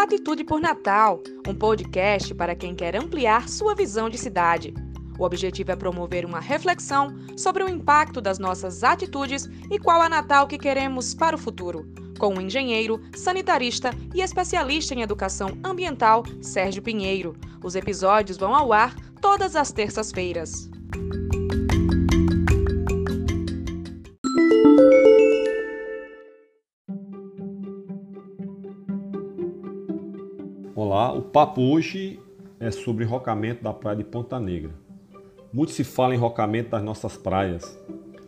Atitude por Natal, um podcast para quem quer ampliar sua visão de cidade. O objetivo é promover uma reflexão sobre o impacto das nossas atitudes e qual a Natal que queremos para o futuro. Com o engenheiro, sanitarista e especialista em educação ambiental, Sérgio Pinheiro. Os episódios vão ao ar todas as terças-feiras. Olá, o papo hoje é sobre enrocamento da praia de Ponta Negra. Muito se fala em enrocamento das nossas praias.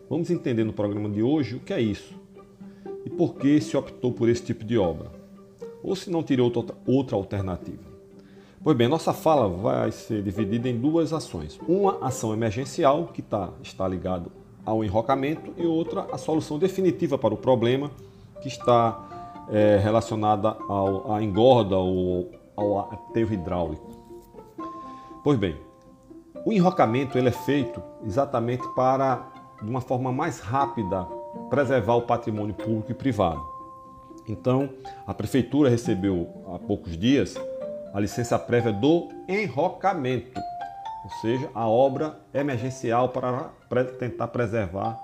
Vamos entender no programa de hoje o que é isso e por que se optou por esse tipo de obra, ou se não teria outra, outra alternativa. Pois bem, nossa fala vai ser dividida em duas ações. Uma ação emergencial, que tá, está ligada ao enrocamento, e outra a solução definitiva para o problema, que está é, relacionada ao, à engorda ou ao aterro hidráulico. Pois bem, o enrocamento ele é feito exatamente para, de uma forma mais rápida, preservar o patrimônio público e privado. Então, a prefeitura recebeu há poucos dias a licença prévia do enrocamento, ou seja, a obra emergencial para tentar preservar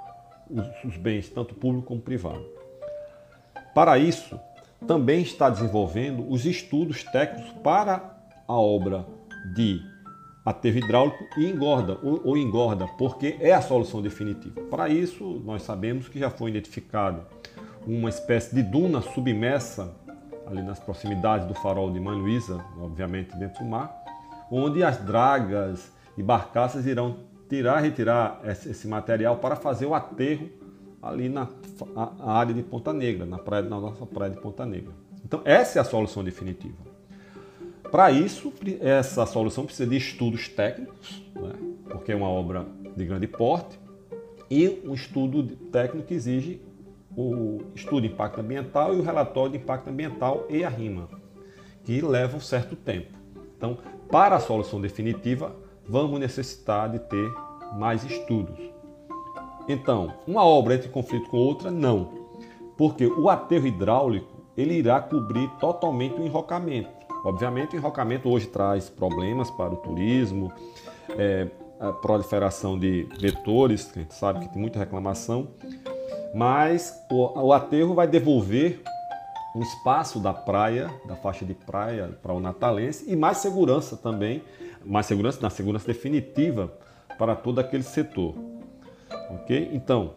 os bens, tanto público como privado. Para isso, também está desenvolvendo os estudos técnicos para a obra de aterro hidráulico e engorda, ou, ou, engorda, porque é a solução definitiva. Para isso, nós sabemos que já foi identificado uma espécie de duna submersa ali nas proximidades do farol de Mãe Luísa, obviamente dentro do mar, onde as dragas e barcaças irão tirar, retirar esse material para fazer o aterro ali na área de Ponta Negra, na, praia, na nossa praia de Ponta Negra. Então, essa é a solução definitiva. Para isso, essa solução precisa de estudos técnicos, né? porque é uma obra de grande porte, e um estudo técnico exige o estudo de impacto ambiental e o relatório de impacto ambiental e a RIMA, que levam um certo tempo. Então, para a solução definitiva, vamos necessitar de ter mais estudos. Então, uma obra entra em conflito com outra? Não. Porque o aterro hidráulico ele irá cobrir totalmente o enrocamento. Obviamente, o enrocamento hoje traz problemas para o turismo, é, a proliferação de vetores, que a gente sabe que tem muita reclamação, mas o, o aterro vai devolver um espaço da praia, da faixa de praia para o natalense e mais segurança também, mais segurança na segurança definitiva para todo aquele setor. Ok? Então,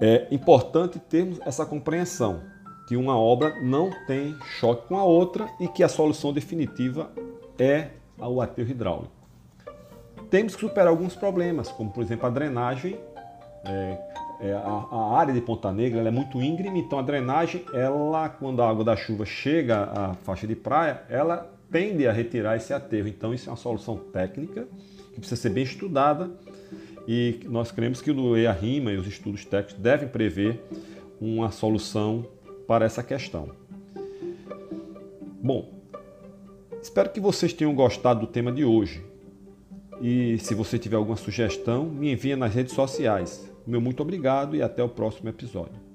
é importante termos essa compreensão que uma obra não tem choque com a outra e que a solução definitiva é o aterro hidráulico. Temos que superar alguns problemas, como por exemplo a drenagem. É, é, a, a, área de Ponta Negra é muito íngreme, então a drenagem, ela, quando a água da chuva chega à faixa de praia, ela tende a retirar esse aterro. Então isso é uma solução técnica que precisa ser bem estudada e nós cremos que o EARIMA e os estudos técnicos devem prever uma solução para essa questão. Bom, espero que vocês tenham gostado do tema de hoje. E se você tiver alguma sugestão, me envie nas redes sociais. Meu muito obrigado e até o próximo episódio.